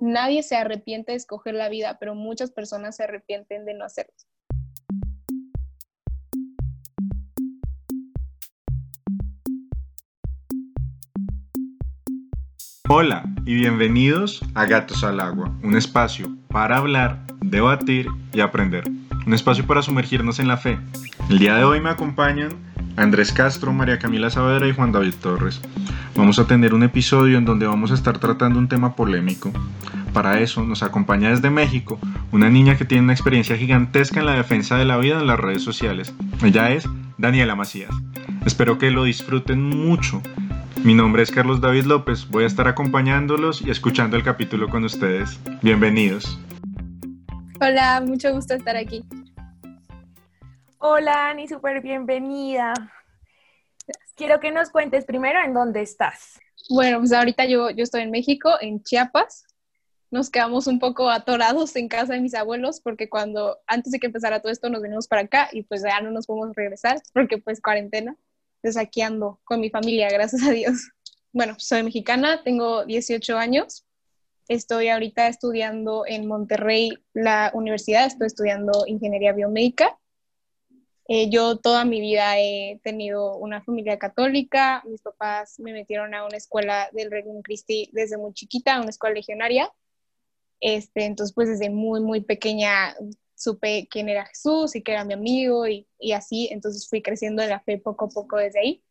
nadie se arrepiente de escoger la vida, pero muchas personas se arrepienten de no hacerlo. Hola y bienvenidos a Gatos al Agua, un espacio para hablar, debatir y aprender. Un espacio para sumergirnos en la fe. El día de hoy me acompañan Andrés Castro, María Camila Saavedra y Juan David Torres. Vamos a tener un episodio en donde vamos a estar tratando un tema polémico. Para eso nos acompaña desde México una niña que tiene una experiencia gigantesca en la defensa de la vida en las redes sociales. Ella es Daniela Macías. Espero que lo disfruten mucho mi nombre es Carlos David López, voy a estar acompañándolos y escuchando el capítulo con ustedes. Bienvenidos. Hola, mucho gusto estar aquí. Hola, Ani, súper bienvenida. Quiero que nos cuentes primero en dónde estás. Bueno, pues ahorita yo, yo estoy en México, en Chiapas. Nos quedamos un poco atorados en casa de mis abuelos porque cuando, antes de que empezara todo esto, nos venimos para acá y pues ya no nos podemos regresar porque pues cuarentena. Entonces aquí con mi familia, gracias a Dios. Bueno, soy mexicana, tengo 18 años. Estoy ahorita estudiando en Monterrey, la universidad, estoy estudiando ingeniería biomédica. Eh, yo toda mi vida he tenido una familia católica, mis papás me metieron a una escuela del Regnum Christi desde muy chiquita, una escuela legionaria. Este, entonces, pues desde muy, muy pequeña supe quién era Jesús y que era mi amigo y, y, así, entonces fui creciendo de la fe poco a poco desde ahí.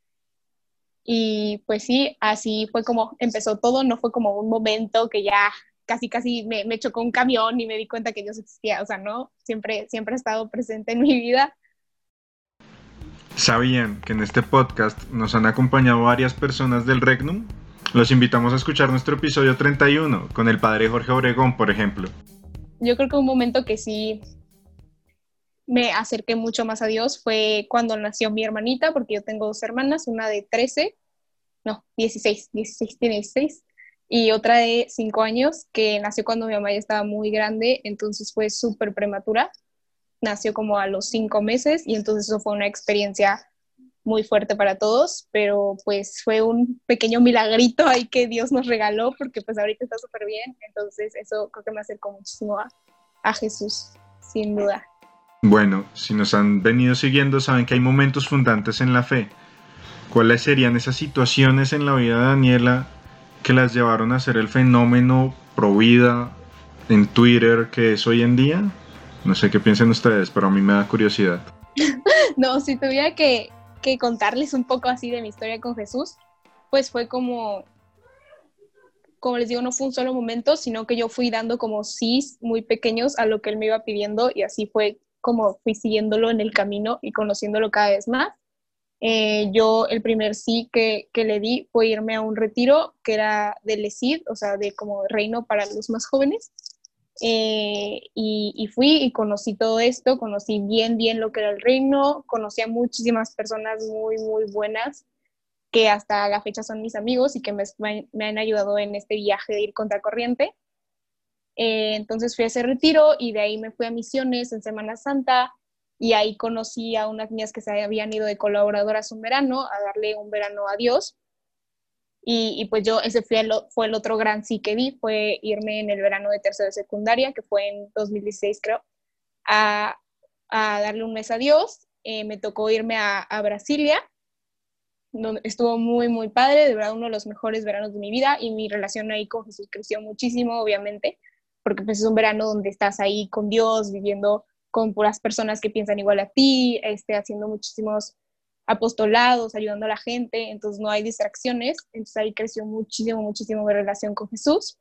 Y pues sí, así fue como empezó todo, no fue como un momento que ya casi casi me, me chocó un camión y me di cuenta que Dios existía, o sea, no, siempre, siempre ha estado presente en mi vida. ¿Sabían que en este podcast nos han acompañado varias personas del Regnum? Los invitamos a escuchar nuestro episodio 31 con el padre Jorge Obregón, por ejemplo. Yo creo que un momento que sí me acerqué mucho más a Dios fue cuando nació mi hermanita, porque yo tengo dos hermanas, una de 13, no, 16, 16, tiene 16, y otra de 5 años, que nació cuando mi mamá ya estaba muy grande, entonces fue súper prematura, nació como a los 5 meses, y entonces eso fue una experiencia muy fuerte para todos, pero pues fue un pequeño milagrito ahí que Dios nos regaló, porque pues ahorita está súper bien, entonces eso creo que me acercó muchísimo a, a Jesús, sin duda. Bueno, si nos han venido siguiendo saben que hay momentos fundantes en la fe. ¿Cuáles serían esas situaciones en la vida de Daniela que las llevaron a ser el fenómeno pro vida en Twitter que es hoy en día? No sé qué piensan ustedes, pero a mí me da curiosidad. no, si tuviera que, que contarles un poco así de mi historia con Jesús, pues fue como, como les digo, no fue un solo momento, sino que yo fui dando como sí muy pequeños a lo que él me iba pidiendo y así fue como fui siguiéndolo en el camino y conociéndolo cada vez más. Eh, yo el primer sí que, que, le di fue irme a un retiro que era del ESID, o sea, de como reino para los más jóvenes. Eh, y, fui y conocí todo esto, conocí bien, bien lo que era el reino, conocí a muchísimas personas muy, muy buenas que hasta la fecha son mis amigos y que me, me han ayudado en este viaje de ir contracorriente. Eh, entonces fui a ese retiro y de ahí me fui a misiones en Semana Santa y ahí conocí a unas niñas que se habían ido de colaboradoras un verano a darle un verano a Dios. Y, pues yo, ese fue el, fue el otro gran sí que vi, fue irme en el verano de tercero de secundaria, que fue en 2016 creo, a, a darle un mes a Dios. Eh, me tocó irme a, a Brasilia, donde estuvo muy, muy padre, de verdad uno de los mejores veranos de mi vida y mi relación ahí con Jesús creció muchísimo, obviamente porque pues es un verano donde estás ahí con Dios, viviendo con puras personas que piensan igual a ti, este, haciendo muchísimos apostolados, ayudando a la gente, entonces no hay distracciones, entonces ahí creció muchísimo, muchísimo mi relación con Jesús.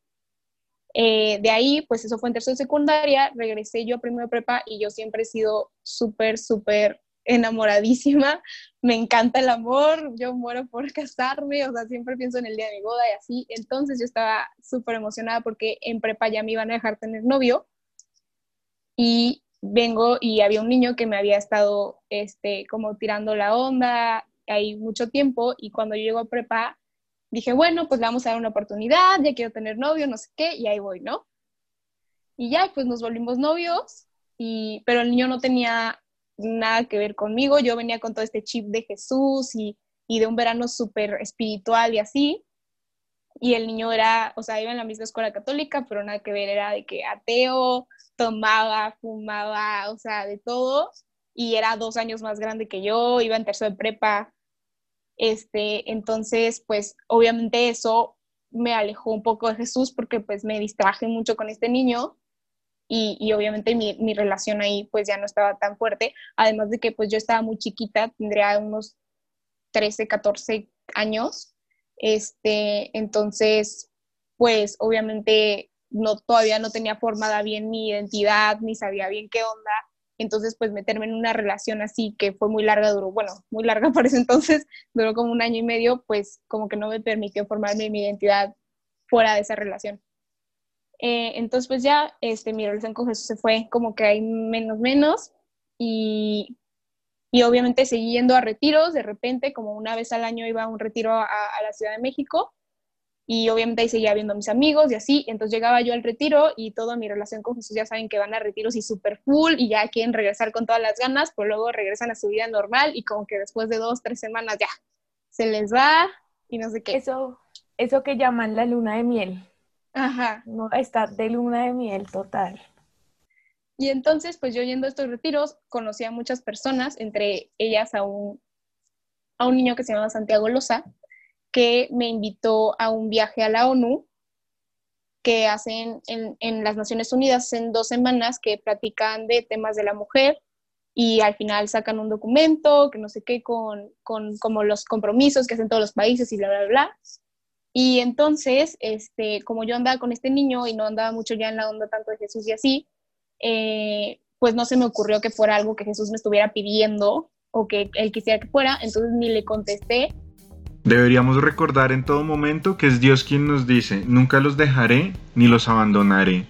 Eh, de ahí, pues eso fue en tercero secundaria, regresé yo a primero prepa y yo siempre he sido súper, súper enamoradísima, me encanta el amor, yo muero por casarme, o sea, siempre pienso en el día de mi boda y así. Entonces yo estaba súper emocionada porque en prepa ya me iban a dejar tener novio y vengo y había un niño que me había estado este, como tirando la onda ahí mucho tiempo y cuando yo llego a prepa dije, bueno, pues le vamos a dar una oportunidad, ya quiero tener novio, no sé qué, y ahí voy, ¿no? Y ya, pues nos volvimos novios, y, pero el niño no tenía nada que ver conmigo, yo venía con todo este chip de Jesús y, de un verano súper espiritual y así. y el niño era, o sea, iba en la misma escuela católica, pero nada que ver, era de que ateo, tomaba, fumaba, o sea, de todo, y era dos años más grande que yo, iba en tercero de prepa, este, entonces, pues obviamente eso me alejó un poco de Jesús porque pues me distraje mucho con este niño y, y obviamente mi, mi, relación ahí pues ya no estaba tan fuerte, además de que pues yo estaba muy chiquita, tendría unos 13, 14 años, este, entonces pues obviamente no, todavía no tenía formada bien mi identidad, ni sabía bien qué onda, entonces, pues meterme en una relación así que fue muy larga, duró, bueno, muy larga por ese entonces, duró como un año y medio, pues como que no me permitió formarme mi identidad fuera de esa relación. Eh, entonces, pues ya este, mi relación con Jesús se fue como que hay menos, menos, y, y obviamente seguí yendo a retiros, de repente, como una vez al año iba a un retiro a la Ciudad de México, y obviamente ahí seguía viendo a mis amigos y así, entonces llegaba yo al retiro y toda mi relación con Jesús ya saben que van a retiros y súper full y ya quieren regresar con todas las ganas, pero luego regresan a su vida normal y como que después de dos, tres semanas ya se les va y no sé qué. Eso, eso que llaman la luna de miel. Ajá. No, está de luna de miel total. Y entonces, pues yo yendo a estos retiros, conocí a muchas personas, entre ellas a un, a un niño que se llama Santiago Loza, que me invitó a un viaje a la ONU que hacen en, las Naciones Unidas en dos semanas que platican de temas de la mujer y al final sacan un documento que no sé qué con, con como los compromisos que hacen todos los países y bla, bla, bla. Y entonces, este, como yo andaba con este niño y no andaba mucho ya en la onda tanto de Jesús y así, eh, pues no se me ocurrió que fuera algo que Jesús me estuviera pidiendo o que él quisiera que fuera, entonces ni le contesté Deberíamos recordar en todo momento que es Dios quien nos dice, nunca los dejaré ni los abandonaré.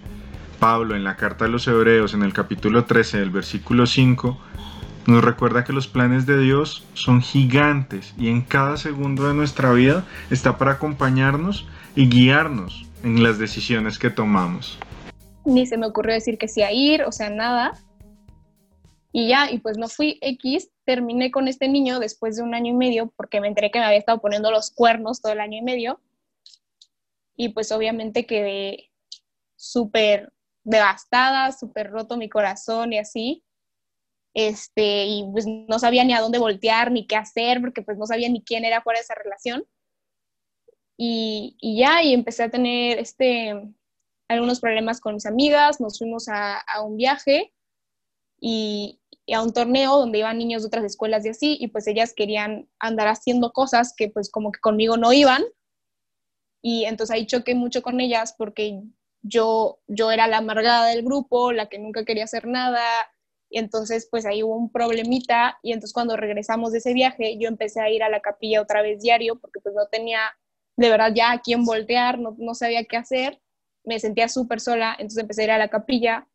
Pablo en la carta a los Hebreos en el capítulo 13 del versículo 5 nos recuerda que los planes de Dios son gigantes y en cada segundo de nuestra vida está para acompañarnos y guiarnos en las decisiones que tomamos. Ni se me ocurrió decir que sí a ir, o sea, nada. Y ya, y pues no fui X, terminé con este niño después de un año y medio porque me enteré que me había estado poniendo los cuernos todo el año y medio. Y pues obviamente quedé súper devastada, súper roto mi corazón y así. Este, y pues no sabía ni a dónde voltear, ni qué hacer, porque pues no sabía ni quién era fuera de esa relación. Y, y ya, y empecé a tener este, algunos problemas con mis amigas, nos fuimos a, a un viaje y, a un torneo donde iban niños de otras escuelas y así, y pues ellas querían andar haciendo cosas que pues como que conmigo no iban. Y entonces ahí choqué mucho con ellas porque yo, yo era la amargada del grupo, la que nunca quería hacer nada, y entonces pues ahí hubo un problemita, y entonces cuando regresamos de ese viaje yo empecé a ir a la capilla otra vez diario porque pues no tenía de verdad ya a quién voltear, no, no sabía qué hacer, me sentía súper sola, entonces empecé a ir a la capilla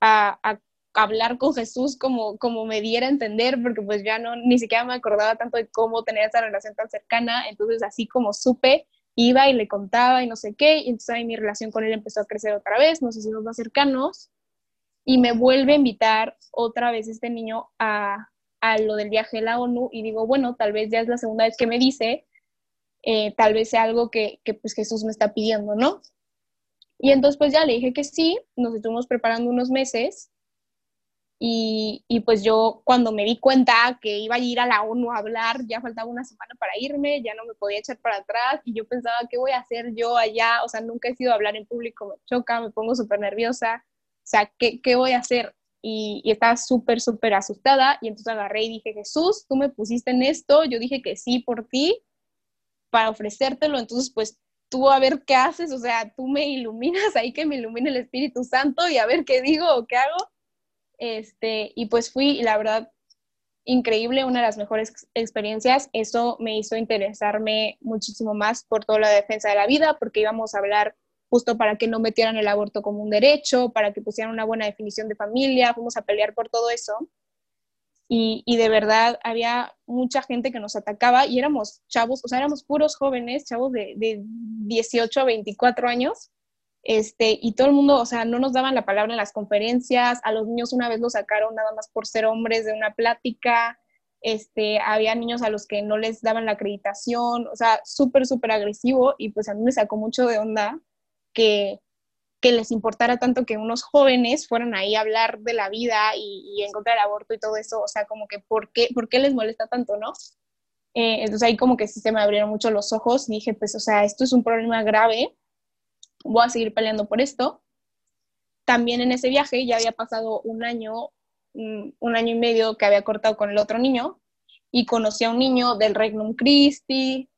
a hablar con Jesús como, como me diera a entender, porque pues ya no, ni siquiera me acordaba tanto de cómo tener esa relación tan cercana, entonces así como supe, iba y le contaba y no sé qué, y entonces ahí mi relación con él empezó a crecer otra vez, nos hicimos más cercanos, y me vuelve a invitar otra vez este niño a, a lo del viaje de la ONU, y digo, bueno, tal vez ya es la segunda vez que me dice, eh, tal vez sea algo que, que pues Jesús me está pidiendo, ¿no? Y entonces pues ya le dije que sí, nos estuvimos preparando unos meses, y, y, pues yo cuando me di cuenta que iba a ir a la ONU a hablar, ya faltaba una semana para irme, ya no me podía echar para atrás y yo pensaba, ¿qué voy a hacer yo allá? O sea, nunca he sido a hablar en público, me choca, me pongo súper nerviosa, o sea, ¿qué, qué voy a hacer? Y, y estaba súper, súper asustada y entonces agarré y dije, Jesús, tú me pusiste en esto, yo dije que sí por ti, para ofrecértelo, entonces pues tú a ver qué haces, o sea, tú me iluminas ahí, que me ilumine el Espíritu Santo y a ver qué digo o qué hago este, y pues fui, y la verdad, increíble, una de las mejores experiencias. Eso me hizo interesarme muchísimo más por toda la defensa de la vida, porque íbamos a hablar justo para que no metieran el aborto como un derecho, para que pusieran una buena definición de familia, fuimos a pelear por todo eso. Y, y, de verdad había mucha gente que nos atacaba y éramos chavos, o sea, éramos puros jóvenes, chavos de, de 18 a 24 años, este, y todo el mundo, o sea, no nos daban la palabra en las conferencias, a los niños una vez los sacaron nada más por ser hombres de una plática, este, había niños a los que no les daban la acreditación, o sea, súper, súper agresivo y pues a mí me sacó mucho de onda que, que les importara tanto que unos jóvenes fueran ahí a hablar de la vida y, y en contra del aborto y todo eso, o sea, como que ¿por qué, ¿por qué les molesta tanto, no? Eh, entonces ahí como que sí se me abrieron mucho los ojos y dije, pues, o sea, esto es un problema grave, voy a seguir peleando por esto. También en ese viaje ya había pasado un año un año y medio que había cortado con el otro niño y conocí a un niño del Regnum Christi,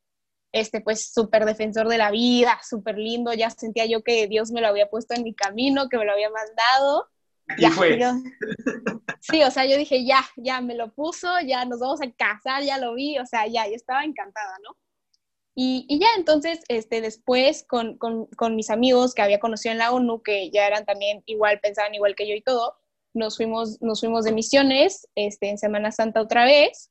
este pues súper defensor de la vida, súper lindo, ya sentía yo que Dios me lo había puesto en mi camino, que me lo había mandado. ya, fue. sí, o sea, yo dije, ya, ya me lo puso, ya nos vamos a casar, ya lo vi, o sea, ya, yo estaba encantada, ¿no? Y, ya entonces, este, después con, con, con mis amigos que había conocido en la ONU, que ya eran también igual, pensaban igual que yo y todo, nos fuimos, nos fuimos de misiones este, en Semana Santa otra vez.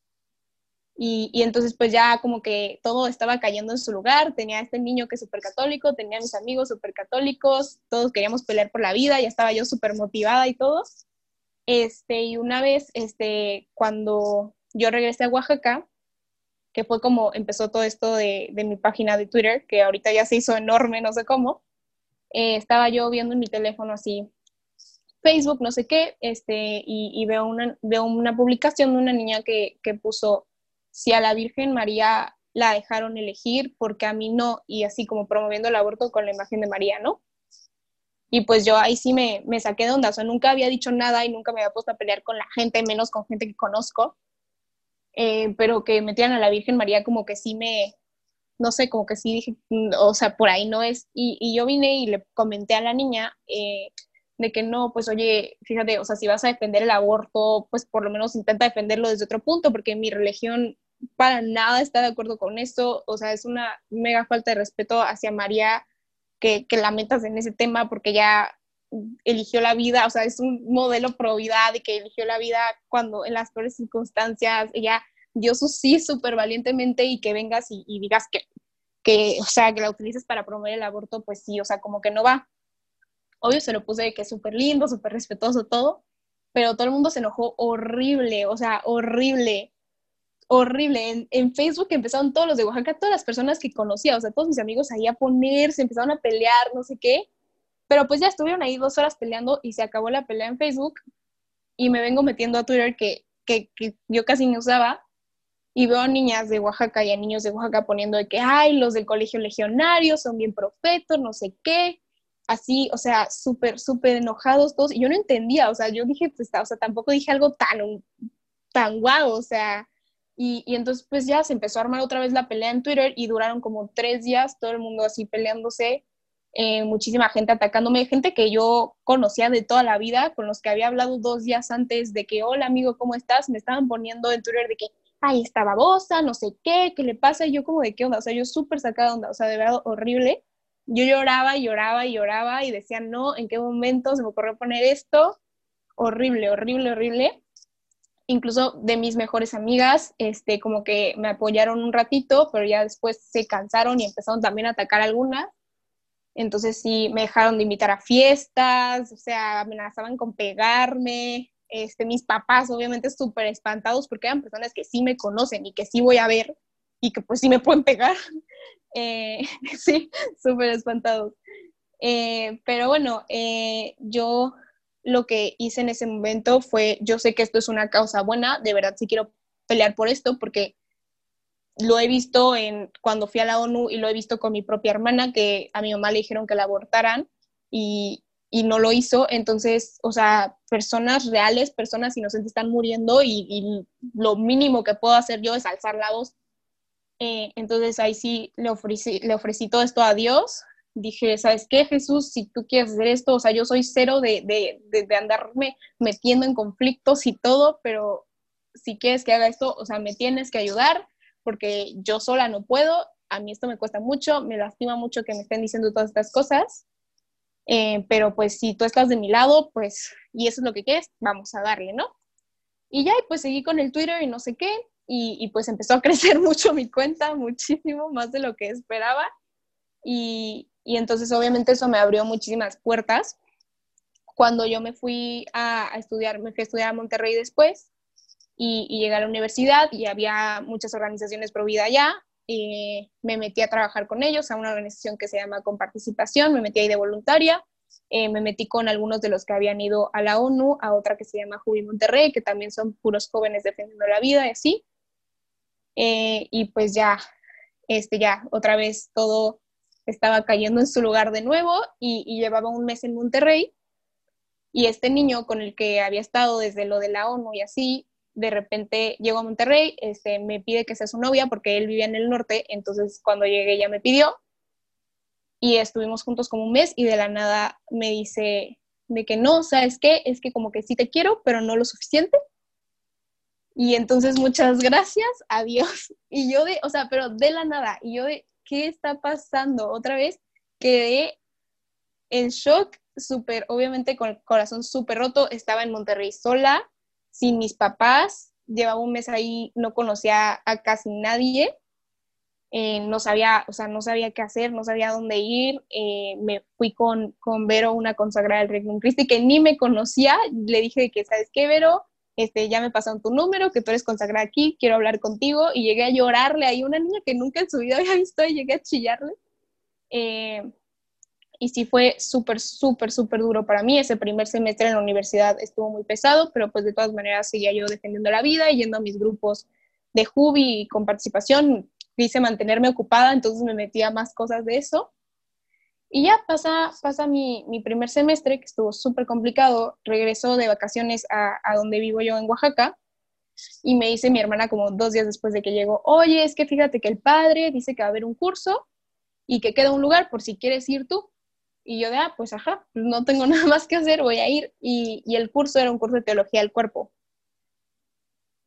Y, y, entonces pues ya como que todo estaba cayendo en su lugar, tenía este niño que es súper católico, tenía mis amigos súper católicos, todos queríamos pelear por la vida, ya estaba yo súper motivada y todo. Este, y una vez, este, cuando yo regresé a Oaxaca, fue como empezó todo esto de, de mi página de Twitter, que ahorita ya se hizo enorme, no sé cómo, eh, estaba yo viendo en mi teléfono así Facebook, no sé qué, este, y, veo, una, veo una publicación de una niña que, que puso, si a la Virgen María la dejaron elegir, porque a mí no, y así como promoviendo el aborto con la imagen de María, ¿no? Y pues yo ahí sí me, me saqué de onda, o sea, nunca había dicho nada y nunca me había puesto a pelear con la gente, menos con gente que conozco, eh, pero que metían a la Virgen María como que sí me, no sé, como que sí dije, mm, o sea, por ahí no es. Y, y yo vine y le comenté a la niña, eh, de que no, pues oye, fíjate, o sea, si vas a defender el aborto, pues por lo menos intenta defenderlo desde otro punto, porque mi religión para nada está de acuerdo con esto, o sea, es una mega falta de respeto hacia María que lamentas en ese tema porque ya eligió la vida, o sea, es un modelo pro vida que eligió la vida cuando en las peores circunstancias, ella dio su sí súper valientemente y que vengas y, y digas que, que, o sea, que la utilices para promover el aborto, pues sí, o sea, como que no va. Obvio se lo puse de que es súper lindo, súper respetuoso, todo, pero todo el mundo se enojó horrible, o sea, horrible, horrible. En, en, Facebook empezaron todos los de Oaxaca, todas las personas que conocía, o sea, todos mis amigos ahí a ponerse, empezaron a pelear, no sé qué, pero pues ya estuvieron ahí dos horas peleando y se acabó la pelea en Facebook y me vengo metiendo a Twitter que, que, que yo casi no usaba y veo a niñas de Oaxaca y a niños de Oaxaca poniendo de que, ay, los del colegio legionario son bien profetos, no sé qué, así, o sea, súper, súper enojados todos, y yo no entendía, o sea, yo dije, pues, o sea, tampoco dije algo tan, tan guau, o sea, y, y, entonces pues ya se empezó a armar otra vez la pelea en Twitter y duraron como tres días, todo el mundo así peleándose, eh, muchísima gente atacándome, gente que yo conocía de toda la vida, con los que había hablado dos días antes de que, hola amigo, ¿cómo estás? Me estaban poniendo en Twitter de que, ay, está babosa, no sé qué, ¿qué le pasa? Y yo como de qué onda, o sea, yo súper sacada de onda, o sea, de verdad horrible yo lloraba y lloraba y lloraba y decía, no, ¿en qué momento se me ocurrió poner esto? Horrible, horrible, horrible. Incluso de mis mejores amigas, este, como que me apoyaron un ratito, pero ya después se cansaron y empezaron también a atacar algunas. Entonces sí, me dejaron de invitar a fiestas, o sea, amenazaban con pegarme. Este, mis papás obviamente súper espantados porque eran personas que sí me conocen y que sí voy a ver y que pues sí me pueden pegar. Eh, sí, súper espantados. Eh, pero bueno, eh, yo lo que hice en ese momento fue, yo sé que esto es una causa buena, de verdad sí quiero pelear por esto porque lo he visto en cuando fui a la ONU y lo he visto con mi propia hermana que a mi mamá le dijeron que la abortaran y, y no lo hizo, entonces, o sea, personas reales, personas inocentes están muriendo y, y lo mínimo que puedo hacer yo es alzar la voz eh, entonces ahí sí le ofrecí, le ofrecí todo esto a Dios. Dije, ¿sabes qué, Jesús? Si tú quieres hacer esto, o sea, yo soy cero de, de, de, de andarme metiendo en conflictos y todo, pero si quieres que haga esto, o sea, me tienes que ayudar porque yo sola no puedo, a mí esto me cuesta mucho, me lastima mucho que me estén diciendo todas estas cosas, eh, pero pues si tú estás de mi lado, pues, y eso es lo que quieres, vamos a darle, ¿no? Y ya, pues seguí con el Twitter y no sé qué, y, pues empezó a crecer mucho mi cuenta, muchísimo más de lo que esperaba. Y, y, entonces obviamente eso me abrió muchísimas puertas. Cuando yo me fui a, a, estudiar, me fui a estudiar a Monterrey después, y, llegué a la universidad y había muchas organizaciones pro vida allá. Eh, me metí a trabajar con ellos a una organización que se llama Con Participación, me metí ahí de voluntaria. Eh, me metí con algunos de los que habían ido a la ONU, a otra que se llama Jubi Monterrey, que también son puros jóvenes defendiendo la vida y así. Eh, y pues ya, este, ya, otra vez todo estaba cayendo en su lugar de nuevo y, llevaba un mes en Monterrey. Y este niño con el que había estado desde lo de la ONU y así, de repente llegó a Monterrey, este, me pide que sea su novia porque él vivía en el norte, entonces cuando llegué ya me pidió y estuvimos juntos como un mes y de la nada me dice de que no, ¿sabes qué? Es que como que sí te quiero, pero no lo suficiente. Y entonces muchas gracias, adiós. Y yo de, o sea, pero de la nada, y yo de, ¿qué está pasando? Otra vez quedé en shock, súper, obviamente con el corazón súper roto, estaba en Monterrey sola, sin mis papás, llevaba un mes ahí, no conocía a casi nadie, eh, no sabía, o sea, no sabía qué hacer, no sabía dónde ir, eh, me fui con, con Vero, una consagrada del Regnum Christi, que ni me conocía, le dije que, ¿sabes qué, Vero? Este, ya me pasaron tu número, que tú eres consagrada aquí, quiero hablar contigo, y llegué a llorarle ahí, una niña que nunca en su vida había visto, y llegué a chillarle. Eh, y sí fue súper, súper, súper duro para mí. Ese primer semestre en la universidad estuvo muy pesado, pero pues de todas maneras seguía yo defendiendo la vida y yendo a mis grupos de Jubi con participación. Quise mantenerme ocupada, entonces me metía más cosas de eso. Y ya pasa, pasa mi, mi primer semestre, que estuvo súper complicado. Regreso de vacaciones a, a, donde vivo yo en Oaxaca. Y me dice mi hermana como dos días después de que llego, oye, es que fíjate que el padre dice que va a haber un curso y que queda un lugar por si quieres ir tú. Y yo de, ah, pues ajá, no tengo nada más que hacer, voy a ir. Y, y el curso era un curso de teología del cuerpo.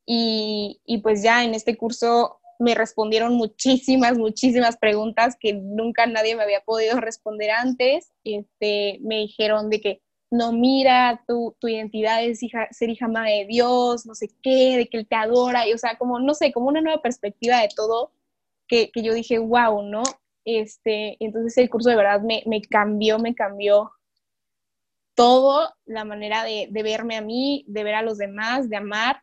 Y, y, pues ya en este curso me respondieron muchísimas, muchísimas preguntas que nunca nadie me había podido responder antes. Este, me dijeron de que, no, mira, tu, tu identidad es hija, ser hija madre de Dios, no sé qué, de que Él te adora, y o sea, como, no sé, como una nueva perspectiva de todo, que, que yo dije, wow, ¿no? Este, entonces el curso de verdad me, me cambió, me cambió todo, la manera de, de verme a mí, de ver a los demás, de amar,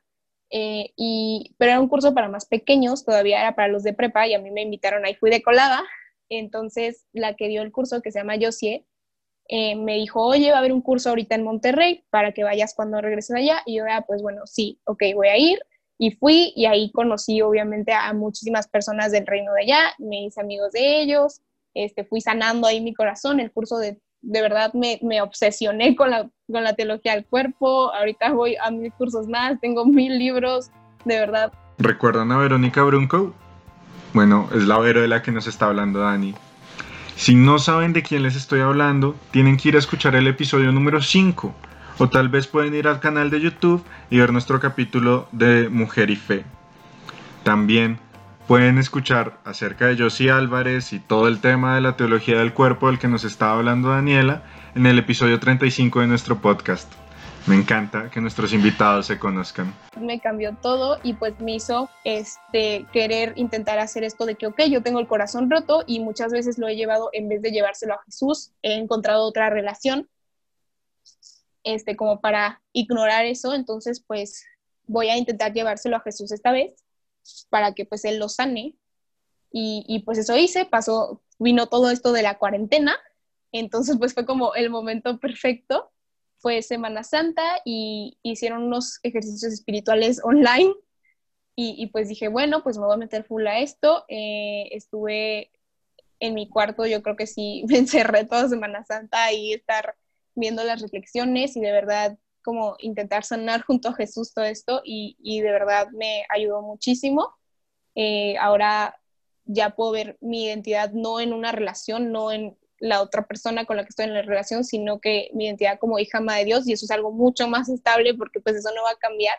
eh, y, pero era un curso para más pequeños, todavía era para los de prepa y a mí me invitaron ahí, fui de colada. Entonces, la que dio el curso, que se llama Josie, eh, me dijo, oye, va a haber un curso ahorita en Monterrey para que vayas cuando regreses allá. Y yo, ah, pues bueno, sí, ok, voy a ir. Y fui y ahí conocí obviamente a muchísimas personas del reino de allá, me hice amigos de ellos, este, fui sanando ahí mi corazón, el curso de de verdad me, me obsesioné con la, con la teología del cuerpo. Ahorita voy a mil cursos más, tengo mil libros, de verdad. ¿Recuerdan a Verónica Brunco? Bueno, es la Vero de la que nos está hablando Dani. Si no saben de quién les estoy hablando, tienen que ir a escuchar el episodio número 5. O tal vez pueden ir al canal de YouTube y ver nuestro capítulo de Mujer y Fe. También pueden escuchar acerca de Josie Álvarez y todo el tema de la teología del cuerpo del que nos estaba hablando Daniela en el episodio 35 de nuestro podcast. Me encanta que nuestros invitados se conozcan. Me cambió todo y pues me hizo este, querer intentar hacer esto de que, ok, yo tengo el corazón roto y muchas veces lo he llevado, en vez de llevárselo a Jesús, he encontrado otra relación este, como para ignorar eso. Entonces, pues voy a intentar llevárselo a Jesús esta vez para que pues él lo sane. Y, pues eso hice, pasó, vino todo esto de la cuarentena, entonces pues fue como el momento perfecto, fue Semana Santa y hicieron unos ejercicios espirituales online y, y pues dije, bueno, pues me voy a meter full a esto, eh, estuve en mi cuarto, yo creo que sí, me encerré toda Semana Santa y estar viendo las reflexiones y de verdad como intentar sanar junto a Jesús todo esto y, y de verdad me ayudó muchísimo. Eh, ahora ya puedo ver mi identidad no en una relación, no en la otra persona con la que estoy en la relación, sino que mi identidad como hija ama de Dios y eso es algo mucho más estable porque pues eso no va a cambiar.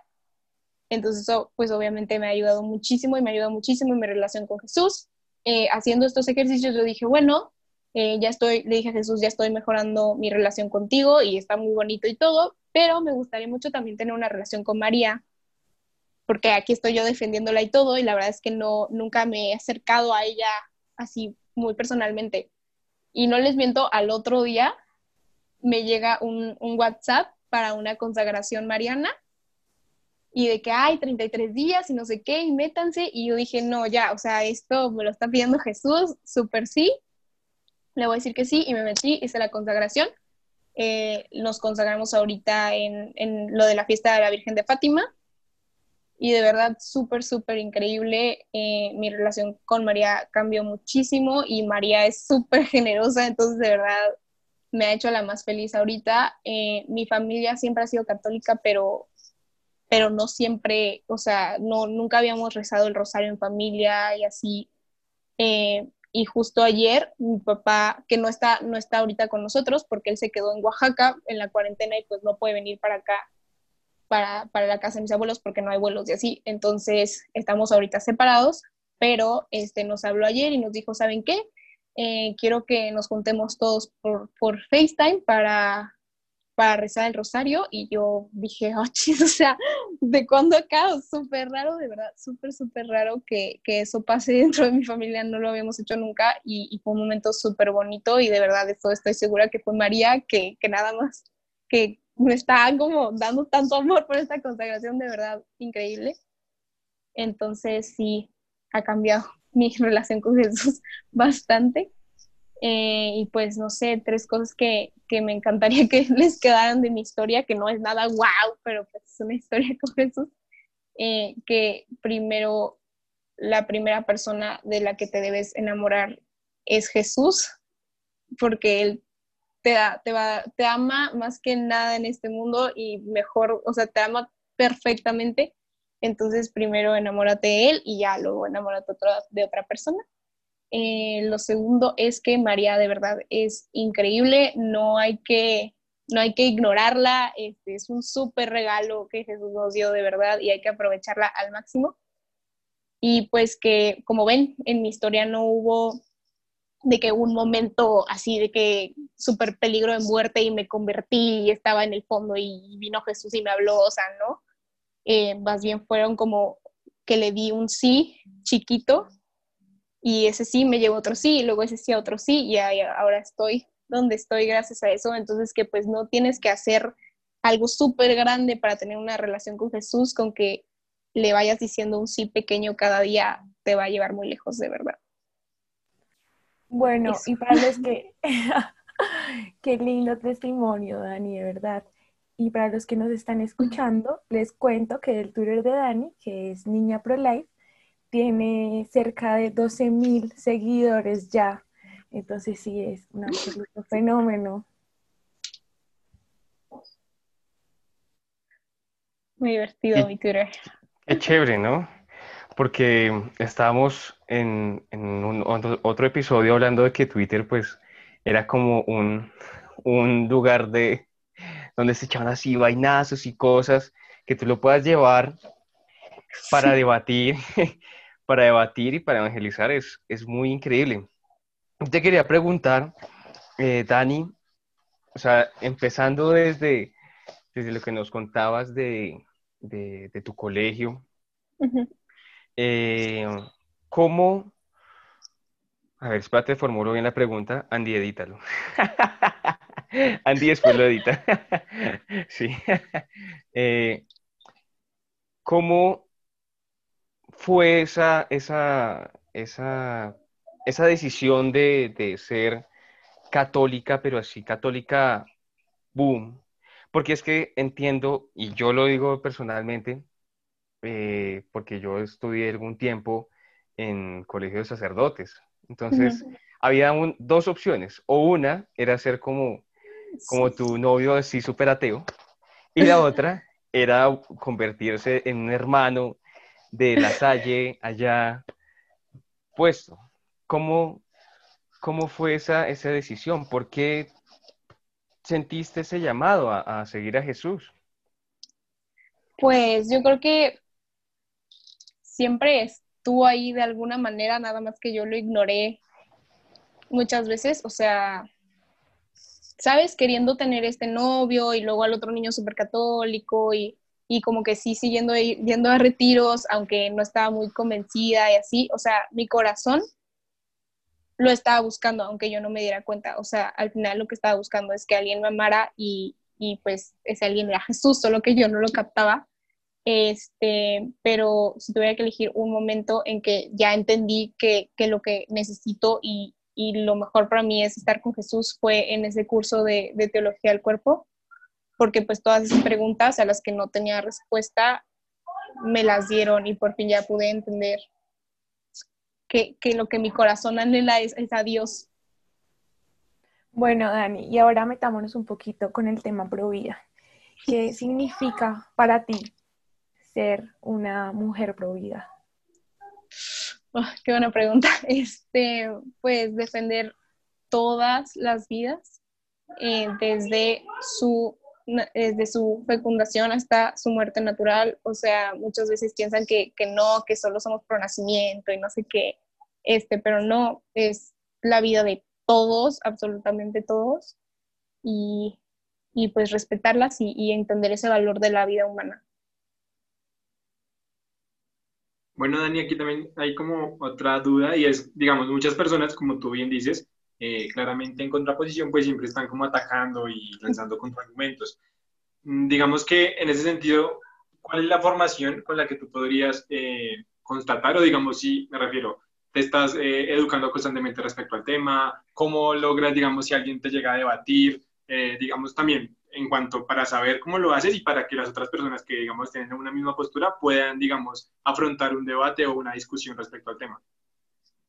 Entonces eso pues obviamente me ha ayudado muchísimo y me ha ayudado muchísimo en mi relación con Jesús. Eh, haciendo estos ejercicios yo dije, bueno, eh, ya estoy, le dije a Jesús, ya estoy mejorando mi relación contigo y está muy bonito y todo, pero me gustaría mucho también tener una relación con María, porque aquí estoy yo defendiéndola y todo, y la verdad es que no, nunca me he acercado a ella así muy personalmente. Y no les miento, al otro día me llega un, un WhatsApp para una consagración mariana y de que hay 33 días y no sé qué, y métanse, y yo dije, no, ya, o sea, esto me lo está pidiendo Jesús, súper sí, le voy a decir que sí, y me metí, hice la consagración, eh, nos consagramos ahorita en, en, lo de la fiesta de la Virgen de Fátima, y de verdad súper, súper increíble, eh, mi relación con María cambió muchísimo, y María es súper generosa, entonces de verdad me ha hecho la más feliz ahorita. Eh, mi familia siempre ha sido católica, pero pero no siempre, o sea, no, nunca habíamos rezado el rosario en familia y así. Eh, y justo ayer mi papá, que no está, no está ahorita con nosotros porque él se quedó en Oaxaca en la cuarentena y pues no puede venir para acá, para, para la casa de mis abuelos porque no hay vuelos y así. Entonces estamos ahorita separados, pero este, nos habló ayer y nos dijo, ¿saben qué? Eh, quiero que nos juntemos todos por, por FaceTime para, para rezar el rosario y yo dije, oh, chis, o sea, ¿de cuándo acá? Súper raro, de verdad, súper, súper raro que, que, eso pase dentro de mi familia, no lo habíamos hecho nunca y, y fue un momento súper bonito y de verdad de esto estoy segura que fue María que, que nada más, que me está como dando tanto amor por esta consagración, de verdad, increíble. Entonces sí, ha cambiado mi relación con Jesús bastante. Eh, y pues no sé, tres cosas que, que, me encantaría que les quedaran de mi historia, que no es nada wow, pero pues es una historia con Jesús. Eh, que primero, la primera persona de la que te debes enamorar es Jesús, porque Él te, te, va, te ama más que nada en este mundo y mejor, o sea, te ama perfectamente. Entonces, primero enamórate de Él y ya luego enamórate de otra persona. Eh, lo segundo es que María de verdad es increíble, no hay que, no hay que ignorarla, este, es un súper regalo que Jesús nos dio de verdad y hay que aprovecharla al máximo. Y pues que, como ven, en mi historia no hubo de que un momento así de que súper peligro de muerte y me convertí y estaba en el fondo y vino Jesús y me habló, o sea, ¿no? Eh, más bien fueron como que le di un sí chiquito y ese sí me llevó otro sí, y luego ese sí a otro sí, y ahora estoy donde estoy gracias a eso. Entonces que pues no tienes que hacer algo súper grande para tener una relación con Jesús, con que le vayas diciendo un sí pequeño cada día, te va a llevar muy lejos de verdad. Bueno, y para los que, qué lindo testimonio, Dani, de verdad. Y para los que nos están escuchando, les cuento que el Twitter de Dani, que es Niña Pro Life, tiene cerca de 12 mil seguidores ya. Entonces sí, es un absoluto fenómeno. Muy divertido mi Twitter. Qué chévere, ¿no? Porque estábamos en, un, otro episodio hablando de que Twitter pues era como un, un lugar de donde se echaban así vainazos y cosas que tú lo puedas llevar para debatir para debatir y para evangelizar es, es muy increíble. Te quería preguntar, eh, Dani, o sea, empezando desde, desde lo que nos contabas de, de, tu colegio, eh, ¿cómo... A ver, espérate, formulo bien la pregunta. Andy, edítalo. Andy después lo edita. sí. Eh, ¿Cómo fue esa, esa, esa, esa decisión de, ser católica, pero así católica, boom? Porque es que entiendo, y yo lo digo personalmente, eh, porque yo estudié algún tiempo en colegio de sacerdotes. Entonces, había dos opciones. O una era ser como, como tu novio así súper ateo, y la otra era convertirse en un hermano de la Salle allá puesto. ¿Cómo, cómo fue esa, esa decisión? ¿Por qué sentiste ese llamado a, seguir a Jesús? Pues yo creo que siempre estuvo ahí de alguna manera, nada más que yo lo ignoré muchas veces, o sea, ¿sabes? Queriendo tener este novio y luego al otro niño súper católico y y como que sí siguiendo yendo a retiros, aunque no estaba muy convencida y así, o sea, mi corazón lo estaba buscando, aunque yo no me diera cuenta, o sea, al final lo que estaba buscando es que alguien me amara y, y pues ese alguien era Jesús, solo que yo no lo captaba. Este, pero si tuviera que elegir un momento en que ya entendí que, que lo que necesito y, y, lo mejor para mí es estar con Jesús fue en ese curso de, de teología del cuerpo, porque pues todas esas preguntas a las que no tenía respuesta me las dieron y por fin ya pude entender que, que lo que mi corazón anhela es, es a Dios. Bueno, Dani, y ahora metámonos un poquito con el tema pro vida. ¿Qué significa para ti ser una mujer pro vida? Oh, qué buena pregunta. Este, pues defender todas las vidas, eh, desde su desde su fecundación hasta su muerte natural. O sea, muchas veces piensan que, que no, que solo somos pro nacimiento y no sé qué, este, pero no, es la vida de todos, absolutamente todos, y, y pues respetarlas y, y entender ese valor de la vida humana. Bueno, Dani, aquí también hay como otra duda y es, digamos, muchas personas, como tú bien dices, eh, claramente en contraposición, pues siempre están como atacando y lanzando contraargumentos. Mm, digamos que en ese sentido, ¿cuál es la formación con la que tú podrías eh, constatar o digamos, si me refiero, te estás eh, educando constantemente respecto al tema, cómo logras, digamos, si alguien te llega a debatir, digamos, también en cuanto para saber cómo lo haces y para que las otras personas que, digamos, tienen una misma postura puedan, digamos, afrontar un debate o una discusión respecto al tema.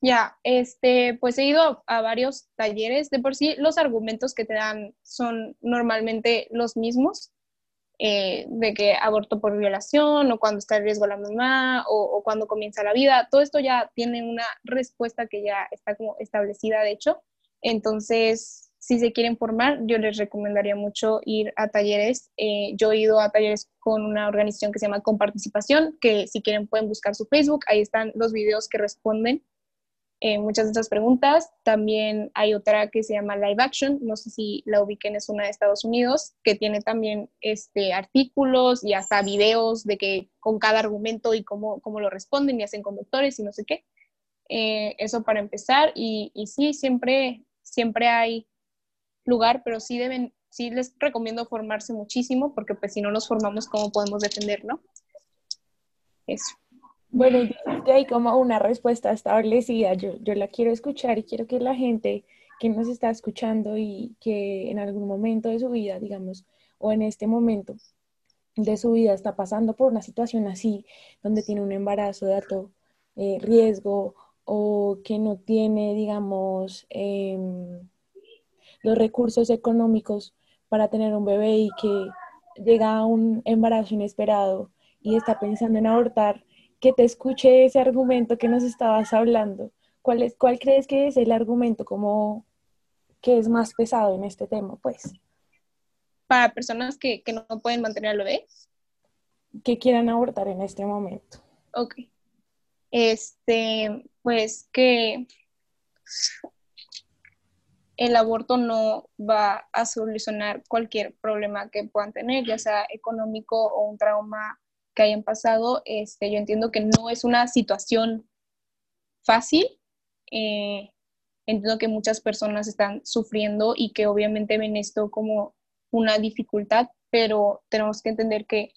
Ya, este, pues he ido a varios talleres. De por sí, los argumentos que te dan son normalmente los mismos, eh, de que aborto por violación o cuando está en riesgo la mamá o, o, cuando comienza la vida. Todo esto ya tiene una respuesta que ya está como establecida, de hecho. Entonces, si se quieren formar, yo les recomendaría mucho ir a talleres. Eh, yo he ido a talleres con una organización que se llama Comparticipación, que si quieren pueden buscar su Facebook, ahí están los videos que responden eh, muchas de estas preguntas. También hay otra que se llama Live Action, no sé si la ubiquen, es una de Estados Unidos, que tiene también este, artículos y hasta videos de que con cada argumento y cómo, cómo lo responden y hacen conductores y no sé qué. Eh, eso para empezar. Y, y, sí, siempre, siempre hay lugar, pero sí deben, sí les recomiendo formarse muchísimo, porque pues si no nos formamos, ¿cómo podemos defender, no? Eso. Bueno, y hay como una respuesta establecida. Yo, yo la quiero escuchar y quiero que la gente que nos está escuchando y que en algún momento de su vida, digamos, o en este momento de su vida está pasando por una situación así, donde tiene un embarazo de alto eh, riesgo o que no tiene, digamos, eh, los recursos económicos para tener un bebé y que llega a un embarazo inesperado y está pensando en abortar, que te escuche ese argumento que nos estabas hablando. ¿Cuál, es, cuál crees que es el argumento como que es más pesado en este tema, pues? Para personas que, que no pueden mantener al bebé. Que quieran abortar en este momento. Ok. Este, pues que el aborto no va a solucionar cualquier problema que puedan tener, ya sea económico o un trauma que hayan pasado. Este, yo entiendo que no es una situación fácil. Eh, entiendo que muchas personas están sufriendo y que obviamente ven esto como una dificultad, pero tenemos que entender que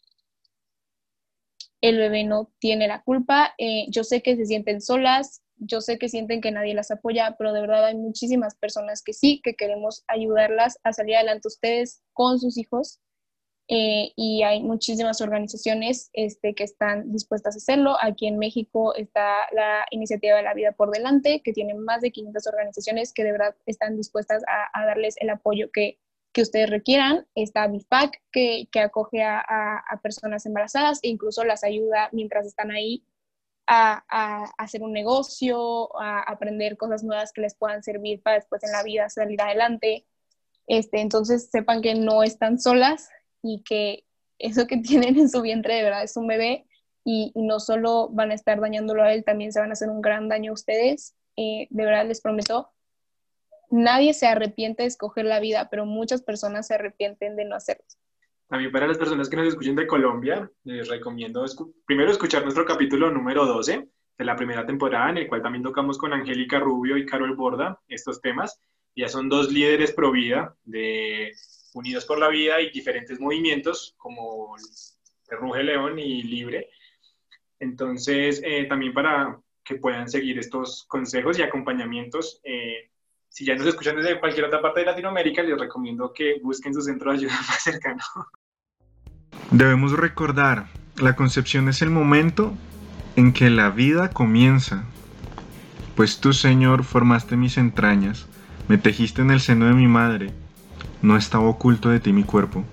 el bebé no tiene la culpa. Eh, yo sé que se sienten solas, yo sé que sienten que nadie las apoya, pero de verdad hay muchísimas personas que sí, que queremos ayudarlas a salir adelante ustedes con sus hijos. Eh, y hay muchísimas organizaciones este, que están dispuestas a hacerlo. Aquí en México está la Iniciativa de la Vida por Delante, que tiene más de 500 organizaciones que de verdad están dispuestas a, a darles el apoyo que, que ustedes requieran. Está BIFAC, que, que acoge a, a, a, personas embarazadas e incluso las ayuda mientras están ahí a, a, hacer un negocio, a aprender cosas nuevas que les puedan servir para después en la vida salir adelante. Este, entonces sepan que no están solas y que eso que tienen en su vientre de verdad es un bebé y, no solo van a estar dañándolo a él, también se van a hacer un gran daño a ustedes. Eh, de verdad les prometo, nadie se arrepiente de escoger la vida, pero muchas personas se arrepienten de no hacerlo. También para las personas que nos escuchen de Colombia, les recomiendo escu primero escuchar nuestro capítulo número 12 de la primera temporada, en el cual también tocamos con Angélica Rubio y Carol Borda estos temas. Ya son dos líderes pro vida de Unidos por la Vida y diferentes movimientos como ruge león y libre. Entonces, eh, también para que puedan seguir estos consejos y acompañamientos, eh, si ya nos escuchan desde cualquier otra parte de Latinoamérica, les recomiendo que busquen su centro de ayuda más cercano. Debemos recordar, la concepción es el momento en que la vida comienza. Pues tú, Señor, formaste mis entrañas, me tejiste en el seno de mi madre, no estaba oculto de ti mi cuerpo.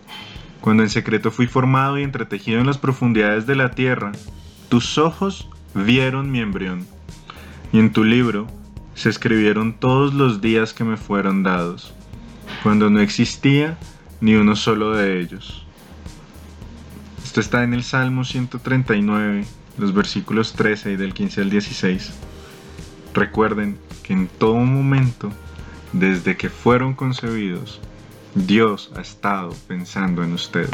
Cuando en secreto fui formado y entretejido en las profundidades de la tierra, tus ojos vieron mi embrión, y en tu libro se escribieron todos los días que me fueron dados, cuando no existía ni uno solo de ellos. Esto está en el Salmo 139, los versículos 13 y del 15 al 16. Recuerden que en todo momento, desde que fueron concebidos, Dios ha estado pensando en ustedes.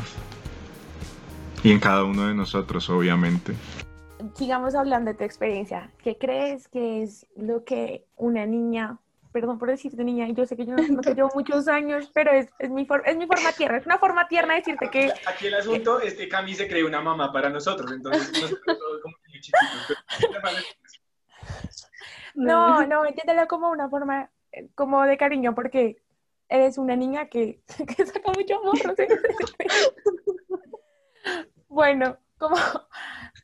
Y en cada uno de nosotros, obviamente sigamos hablando de tu experiencia. ¿Qué crees que es lo que una niña, perdón por decirte niña, yo sé que yo no, te llevo muchos años, pero es, es, mi es mi forma tierna, es una forma tierna de decirte que... Aquí el asunto es que Cami se cree una mamá para nosotros, entonces como No, no, entiéndelo como una forma eh, como de cariño, porque eres una niña que, que saca mucho amor. bueno, como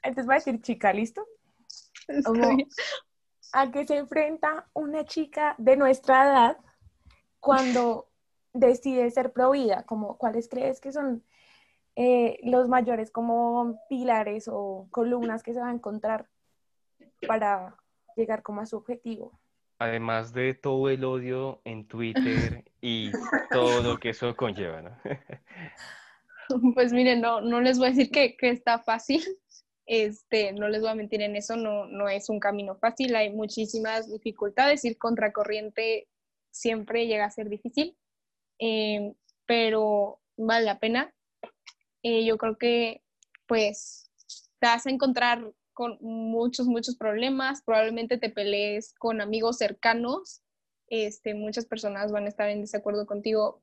entonces voy a decir chica, ¿listo? a qué se enfrenta una chica de nuestra edad cuando decide ser provida, como cuáles crees que son eh, los mayores como pilares o columnas que se va a encontrar para llegar como a su objetivo. Además de todo el odio en Twitter y todo lo que eso conlleva, ¿no? Pues miren, no, no les voy a decir que, que está fácil, este, no les voy a mentir en eso, no, no es un camino fácil, hay muchísimas dificultades, ir contracorriente siempre llega a ser difícil, eh, pero vale la pena. Eh, yo creo que pues te vas a encontrar con muchos, muchos problemas, probablemente te pelees con amigos cercanos, este, muchas personas van a estar en desacuerdo contigo,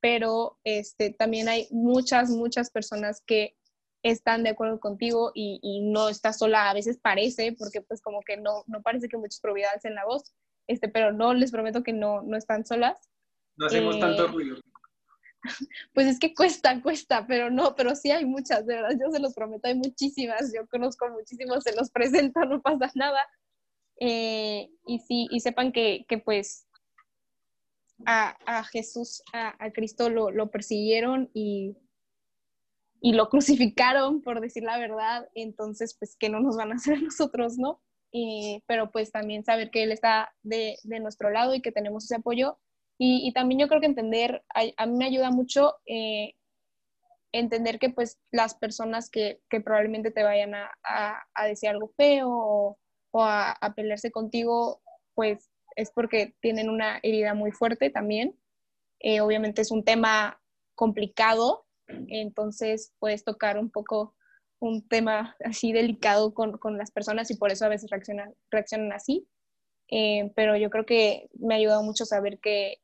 pero este, también hay muchas, muchas personas que están de acuerdo contigo y, no estás sola, a veces parece, porque pues como que no, no parece que muchas probabilidades en la voz, este, pero no, les prometo que no, no están solas. No hacemos tanto eh, ruido. Pues es que cuesta, cuesta, pero no, pero sí hay muchas, de verdad, yo se los prometo, hay muchísimas, yo conozco muchísimos, se los presento, no pasa nada. Eh, y sí, y sepan que, que pues a, a Jesús, a, a Cristo lo, lo persiguieron y y lo crucificaron, por decir la verdad, entonces, pues, ¿qué no nos van a hacer a nosotros, no? pero pues también saber que Él está de, de nuestro lado y que tenemos ese apoyo. Y, y también yo creo que entender, a, mí me ayuda mucho eh, entender que pues las personas que, que probablemente te vayan a, a, decir algo feo o, o a, pelearse contigo, pues es porque tienen una herida muy fuerte también. Eh, obviamente es un tema complicado, entonces puedes tocar un poco un tema así delicado con, con las personas y por eso a veces reaccionan, reaccionan así. Eh, pero yo creo que me ha ayudado mucho saber que,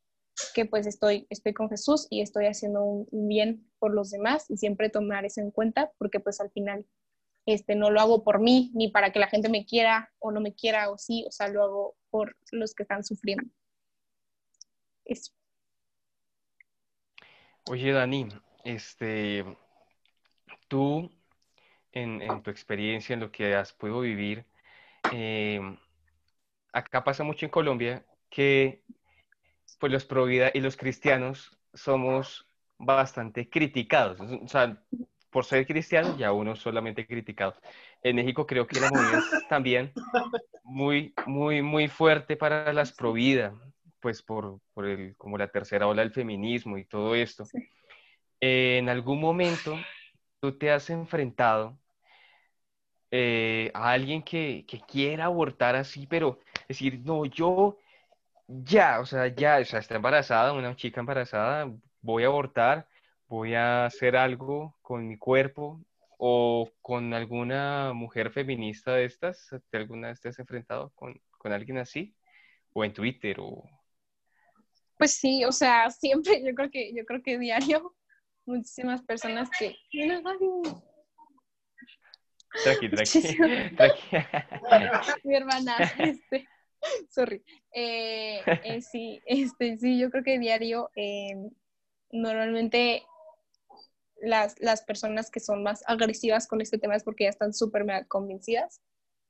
que pues estoy, estoy con Jesús y estoy haciendo un, bien por los demás y siempre tomar eso en cuenta porque pues al final este, no lo hago por mí ni para que la gente me quiera o no me quiera o sí, o sea, lo hago por los que están sufriendo. Eso. Oye, Dani, este, tú, en, tu experiencia, en lo que has podido vivir, eh, acá pasa mucho en Colombia que pues los pro vida y los cristianos somos bastante criticados. O sea, por ser cristianos, ya uno solamente criticado. En México creo que la movida es también muy, muy, muy fuerte para las pro vida, pues por, por el, como la tercera ola del feminismo y todo esto en algún momento tú te has enfrentado eh, a alguien que, quiera abortar así, pero decir, no, yo ya, o sea, ya, o sea, está embarazada, una chica embarazada, voy a abortar, voy a hacer algo con mi cuerpo o con alguna mujer feminista de estas, ¿te alguna vez te has enfrentado con, con alguien así? O en Twitter o... Pues sí, o sea, siempre, yo creo que, yo creo que diario muchísimas personas que... Tranqui, tranqui. Tranqui. mi hermana, este, sorry. Eh, eh, sí, este, sí, yo creo que diario, eh, normalmente las, las personas que son más agresivas con este tema es porque ya están súper convencidas.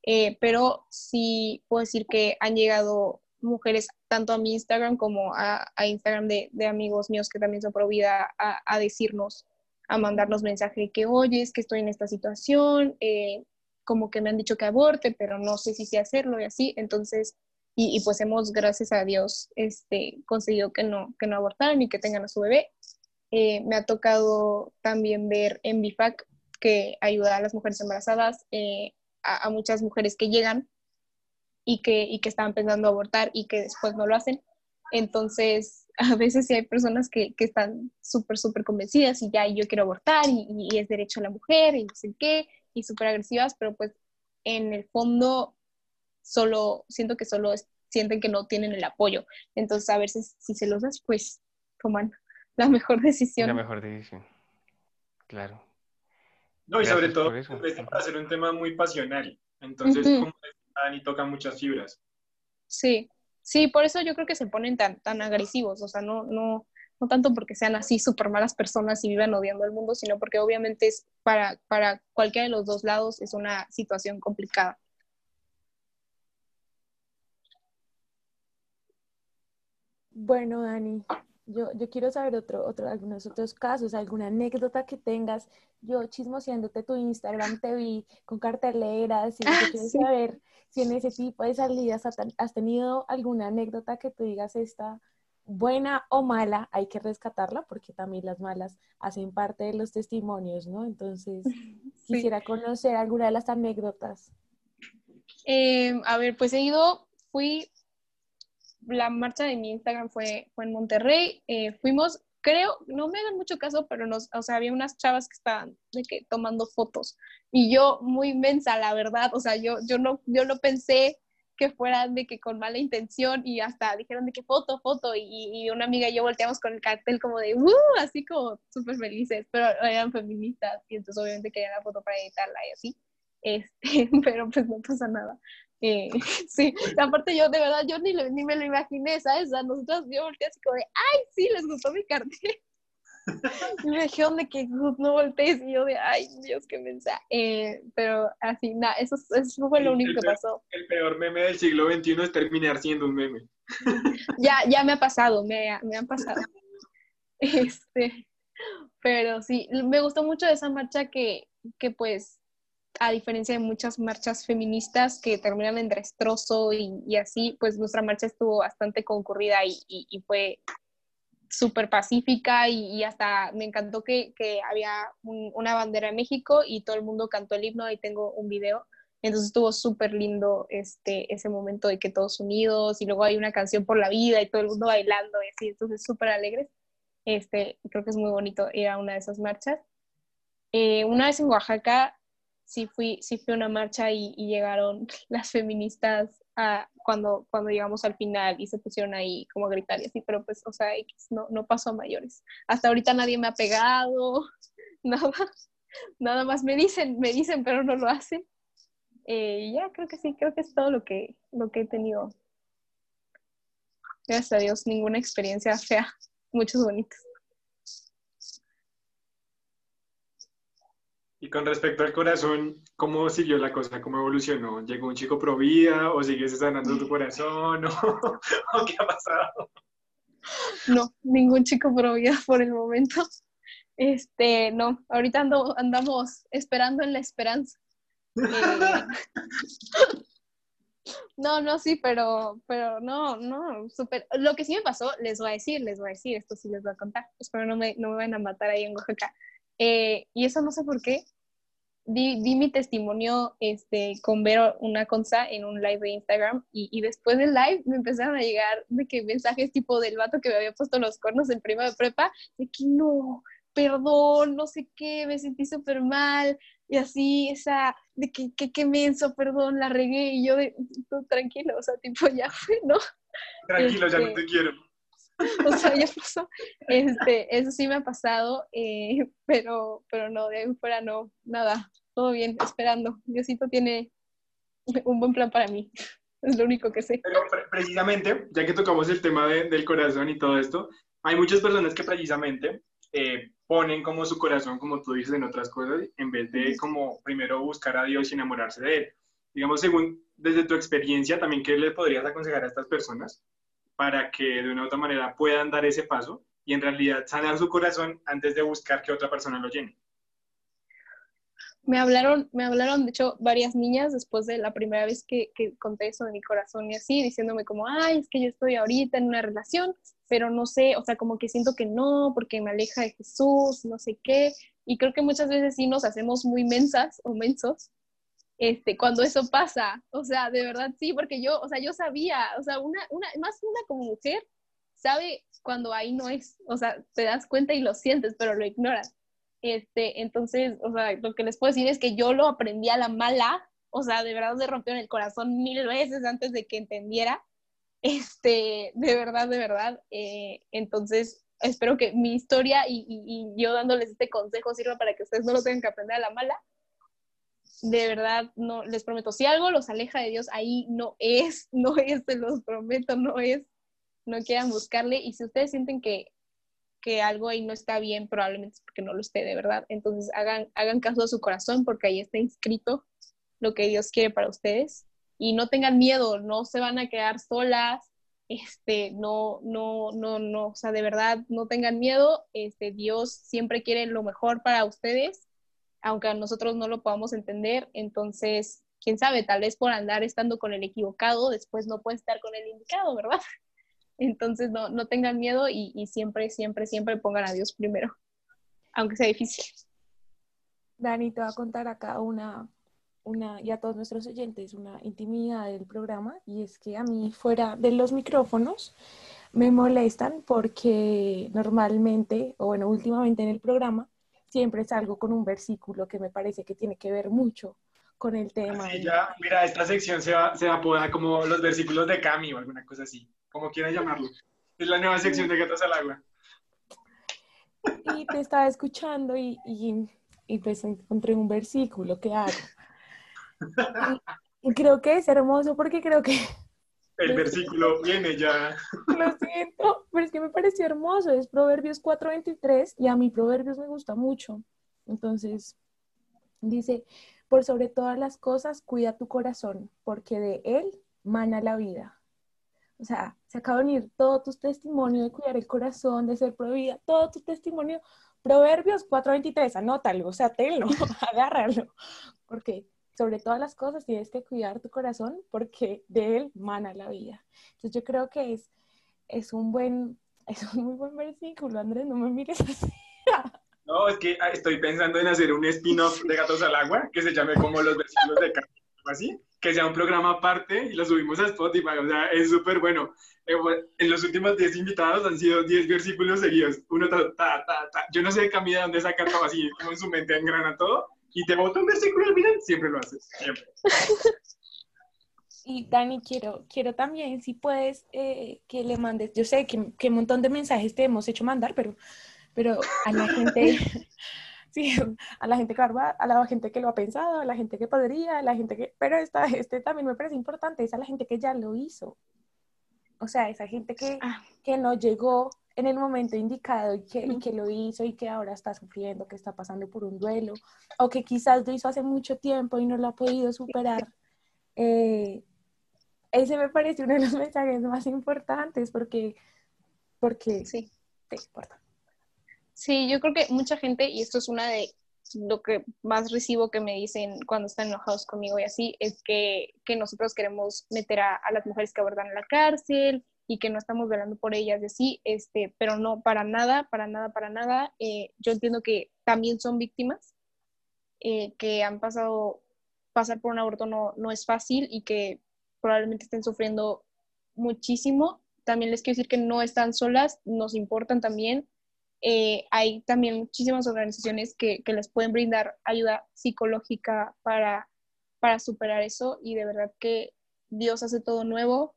Eh, pero sí puedo decir que han llegado mujeres tanto a mi Instagram como a, a Instagram de, de amigos míos que también son pro vida a, a decirnos, a mandarnos mensaje que, oye, es que estoy en esta situación, eh, como que me han dicho que aborte, pero no sé si sé hacerlo y así. Entonces, y, y pues hemos, gracias a Dios, este, conseguido que no, que no abortaran y que tengan a su bebé. Eh, me ha tocado también ver en BIFAC que ayuda a las mujeres embarazadas, eh, a, a muchas mujeres que llegan y que, y que estaban pensando abortar y que después no lo hacen. Entonces, a veces sí hay personas que, que están súper, súper convencidas y ya yo quiero abortar y, y es derecho a la mujer y no sé qué, y súper agresivas, pero pues en el fondo solo, siento que solo es- sienten que no tienen el apoyo. Entonces, a veces si se los das, pues toman la mejor decisión. La mejor decisión. Claro. No, y sobre todo, para hacer un tema muy pasional. Entonces, Ujú. como Dani toca muchas fibras. Sí, sí, por eso yo creo que se ponen tan, tan agresivos, o sea, no, no, no tanto porque sean así súper malas personas y vivan odiando al mundo, sino porque obviamente es para, para cualquiera de los dos lados es una situación complicada. Bueno, Dani, yo, yo quiero saber otro, otro, algunos otros casos, alguna anécdota que tengas. Yo chismoseándote tu Instagram te vi con carteleras y yo Ah, quiero sí. saber si en ese tipo de salidas has has tenido alguna anécdota que tú digas esta buena o mala, hay que rescatarla porque también las malas hacen parte de los testimonios, ¿no? Entonces, Sí. quisiera conocer alguna de las anécdotas. Eh, a ver, pues he ido, fui, la marcha de mi Instagram fue, fue en Monterrey, eh, fuimos, creo, no me hagan mucho caso, pero nos, o sea, había unas chavas que estaban de que tomando fotos y yo muy mensa, la verdad, o sea, yo, yo no, yo no pensé que fueran de que con mala intención y hasta dijeron de que foto, foto y, y una amiga y yo volteamos con el cartel como de, ¡uh! Así como súper felices, pero eran feministas y entonces obviamente querían la foto para editarla y así, este, pero pues no pasa nada. Eh, sí, aparte yo de verdad, yo ni, ni me lo imaginé, ¿sabes? A nosotros yo volteé así como de, ¡ay, sí, les gustó mi cartel! Y me dijeron de que "Gus, no voltees y yo de, ay, Dios, qué mensaje. Eh, pero así, nada, eso, eso fue lo único el que peor- pasó. El peor meme del siglo XXI es terminar siendo un meme. Ya, ya me ha pasado, me, ha- me han pasado. Este, pero sí, me gustó mucho esa marcha que, que pues, a diferencia de muchas marchas feministas que terminan en destrozo y, y así, pues nuestra marcha estuvo bastante concurrida y, y- y fue súper pacífica y, y hasta me encantó que, que había un- una bandera de México y todo el mundo cantó el himno, ahí tengo un video. Entonces estuvo súper lindo este, ese momento de que todos unidos y luego hay una canción por la vida y todo el mundo bailando y así, entonces súper alegres. Este, creo que es muy bonito ir a una de esas marchas. Eh, una vez en Oaxaca sí fui, sí fui una marcha y, llegaron las feministas a, cuando, cuando llegamos al final y se pusieron ahí como a gritar y así, pero pues, o sea, no, no pasó a mayores. Hasta ahorita nadie me ha pegado, nada, nada más me dicen, me dicen, pero no lo hacen. Eh, ya, creo que sí, creo que es todo lo que, lo que he tenido. Gracias a Dios, ninguna experiencia fea, muchos bonitos. Y con respecto al corazón, ¿cómo siguió la cosa? ¿Cómo evolucionó? ¿Llegó un chico pro vida o sigues sanando tu corazón? ¿O, qué ha pasado? No, ningún chico pro vida por el momento. Este, no, ahorita ando, andamos esperando en la esperanza. Eh, no, no, sí, pero, pero no, no, súper. Lo que sí me pasó, les voy a decir, les voy a decir, esto sí les voy a contar. Espero no me, no me vayan a matar ahí en Oaxaca. Eh, y eso no sé por qué. Di, di mi testimonio este, con Vero, una consa, en un live de Instagram. Y, y después del live me empezaron a llegar de que mensajes tipo del vato que me había puesto los cornos en prima de prepa, de que no, perdón, no sé qué, me sentí súper mal. Y así, esa, de que, que, que menso, perdón, la regué. Y yo, de, "Tú, tranquilo, o sea, tipo, ya fue, ¿no? Tranquilo, ya no Este- te quiero. o sea, ya pasó. Este, eso sí me ha pasado, eh, pero, pero no, de ahí fuera no, nada, todo bien, esperando. Diosito tiene un buen plan para mí. Es lo único que sé. Pero precisamente, ya que tocamos el tema del corazón y todo esto, hay muchas personas que precisamente eh, ponen como su corazón, como tú dices, en otras cosas, en vez de como primero buscar a Dios y enamorarse de Él. Digamos, según desde tu experiencia, también, ¿qué le podrías aconsejar a estas personas para que de una u otra manera puedan dar ese paso y en realidad sanar su corazón antes de buscar que otra persona lo llene? me hablaron, me hablaron, de hecho, varias niñas después de la primera vez que, que, conté eso de mi corazón y así, diciéndome como, ay, es que yo estoy ahorita en una relación, pero no sé, o sea, como que siento que no, porque me aleja de Jesús, no sé qué. Y creo que muchas veces sí nos hacemos muy mensas o mensos este, cuando eso pasa. O sea, de verdad sí, porque yo, o sea, yo sabía, o sea, una, una, más una como mujer sabe cuando ahí no es, o sea, te das cuenta y lo sientes, pero lo ignoras. Este, entonces, o sea, lo que les puedo decir es que yo lo aprendí a la mala, o sea, de verdad me rompió en el corazón mil veces antes de que entendiera, este, de verdad, de verdad. Eh, entonces, espero que mi historia y, yo dándoles este consejo sirva para que ustedes no lo tengan que aprender a la mala. De verdad, no, les prometo, si algo los aleja de Dios, ahí no es, no es, se los prometo, no es, no quieran buscarle. Y si ustedes sienten que que algo ahí no está bien, probablemente es porque no lo esté de verdad. Entonces hagan, hagan caso a su corazón porque ahí está inscrito lo que Dios quiere para ustedes. Y no tengan miedo, no se van a quedar solas, este, no, no, no, no, o sea, de verdad, no tengan miedo, este, Dios siempre quiere lo mejor para ustedes, aunque nosotros no lo podamos entender, entonces, quién sabe, tal vez por andar estando con el equivocado, después no puede estar con el indicado, ¿verdad? Entonces no, no tengan miedo y, y, siempre, siempre, siempre pongan a Dios primero, aunque sea difícil. Dani, te voy a contar acá una, una, y a todos nuestros oyentes, una intimidad del programa, y es que a mí fuera de los micrófonos me molestan porque normalmente, o bueno, últimamente en el programa, siempre salgo con un versículo que me parece que tiene que ver mucho con el tema. Sí, ya, mira, esta sección se va, se va a poder como los versículos de Cami o alguna cosa así como quieran llamarlo. Es la nueva sección de Gatos al Agua. Y te estaba escuchando y, y, pues encontré un versículo que hago. Y, creo que es hermoso porque creo que... El versículo viene ya. Lo siento, pero es que me pareció hermoso. Es Proverbios 4.23 y a mí Proverbios me gusta mucho. Entonces, dice, por sobre todas las cosas, cuida tu corazón, porque de él mana la vida. O sea, se acaba de unir todo tu testimonio de cuidar el corazón, de ser prohibida, todo tu testimonio. Proverbios 4.23, anótalo, o sea, tenlo, agárralo. Porque sobre todas las cosas tienes que cuidar tu corazón porque de él mana la vida. Entonces yo creo que es, es un buen, es un muy buen versículo, Andrés, no me mires así. No, es que ah, estoy pensando en hacer un spin-off de Gatos al Agua que se llame como los versículos de Carlos, así que sea un programa aparte y lo subimos a Spotify. O sea, es súper bueno. Eh, en los últimos 10 invitados han sido 10 versículos seguidos. Uno, ta, ta, ta, Yo no sé, Camila, dónde saca todo así, como en su mente engrana todo. Y te bota un versículo al final, siempre lo haces. Siempre. Y Dani, quiero, quiero también, si puedes, eh, que le mandes, yo sé que, que, un montón de mensajes te hemos hecho mandar, pero, pero a la gente, sí, a la gente que a la gente que lo ha pensado, a la gente que podría, a la gente que, pero esta, este también me parece importante, es a la gente que ya lo hizo. O sea, esa gente que, ah. que no llegó en el momento indicado y que, y que, lo hizo y que ahora está sufriendo, que está pasando por un duelo, o que quizás lo hizo hace mucho tiempo y no lo ha podido superar. Eh, ese me parece uno de los mensajes más importantes porque, porque sí, te importa. Sí, yo creo que mucha gente, y esto es una de lo que más recibo que me dicen cuando están enojados conmigo y así, es que, que nosotros queremos meter a, las mujeres que abordan en la cárcel y que no estamos velando por ellas y así, este, pero no, para nada, para nada, para nada. Eh, yo entiendo que también son víctimas, eh, que han pasado, pasar por un aborto no, no es fácil y que probablemente estén sufriendo muchísimo. También les quiero decir que no están solas, nos importan también eh, hay también muchísimas organizaciones que, que, les pueden brindar ayuda psicológica para, para superar eso y de verdad que Dios hace todo nuevo,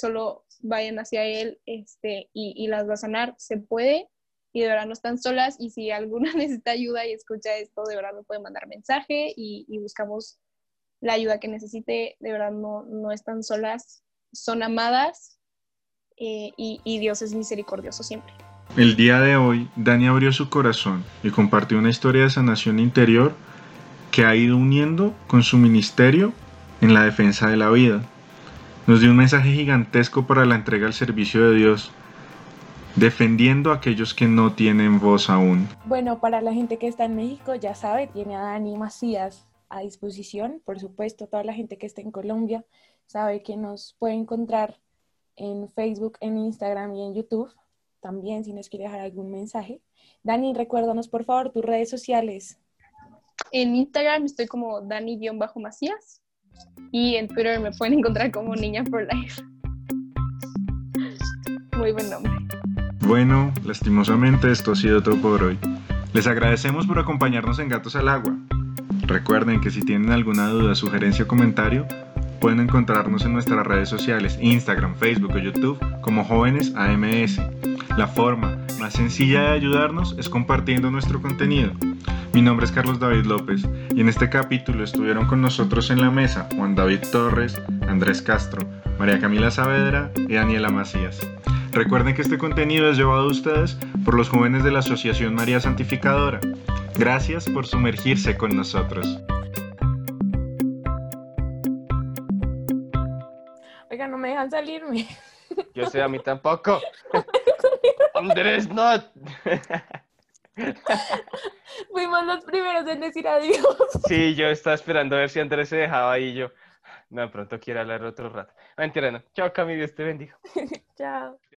solo vayan hacia Él este, y, y las va a sanar, se puede y de verdad no están solas y si alguna necesita ayuda y escucha esto, de verdad me puede mandar mensaje y, buscamos la ayuda que necesite, de verdad no, no están solas, son amadas eh, y, y Dios es misericordioso siempre. El día de hoy, Dani abrió su corazón y compartió una historia de sanación interior que ha ido uniendo con su ministerio en la defensa de la vida. Nos dio un mensaje gigantesco para la entrega al servicio de Dios, defendiendo a aquellos que no tienen voz aún. Bueno, para la gente que está en México, ya sabe, tiene a Dani Macías a disposición. Por supuesto, toda la gente que está en Colombia sabe que nos puede encontrar en Facebook, en Instagram y en YouTube. También si nos quiere dejar algún mensaje. Dani, recuérdanos por favor tus redes sociales. En Instagram estoy como Dani-Macías y en Twitter me pueden encontrar como Niña for Life. Muy buen nombre. Bueno, lastimosamente esto ha sido todo por hoy. Les agradecemos por acompañarnos en Gatos al Agua. Recuerden que si tienen alguna duda, sugerencia o comentario, pueden encontrarnos en nuestras redes sociales, Instagram, Facebook o YouTube como Jóvenes AMS. La forma más sencilla de ayudarnos es compartiendo nuestro contenido. Mi nombre es Carlos David López y en este capítulo estuvieron con nosotros en la mesa Juan David Torres, Andrés Castro, María Camila Saavedra y Daniela Macías. Recuerden que este contenido es llevado a ustedes por los jóvenes de la Asociación María Santificadora. Gracias por sumergirse con nosotros. Oiga, no me dejan salirme. Yo sé, a mí tampoco. Andrés, no. Fuimos los primeros en decir adiós. Sí, yo estaba esperando a ver si Andrés se dejaba ahí y yo. No, de pronto quiero hablar otro rato. Mentira, no. Chao, Cami, Dios te bendiga. Chao.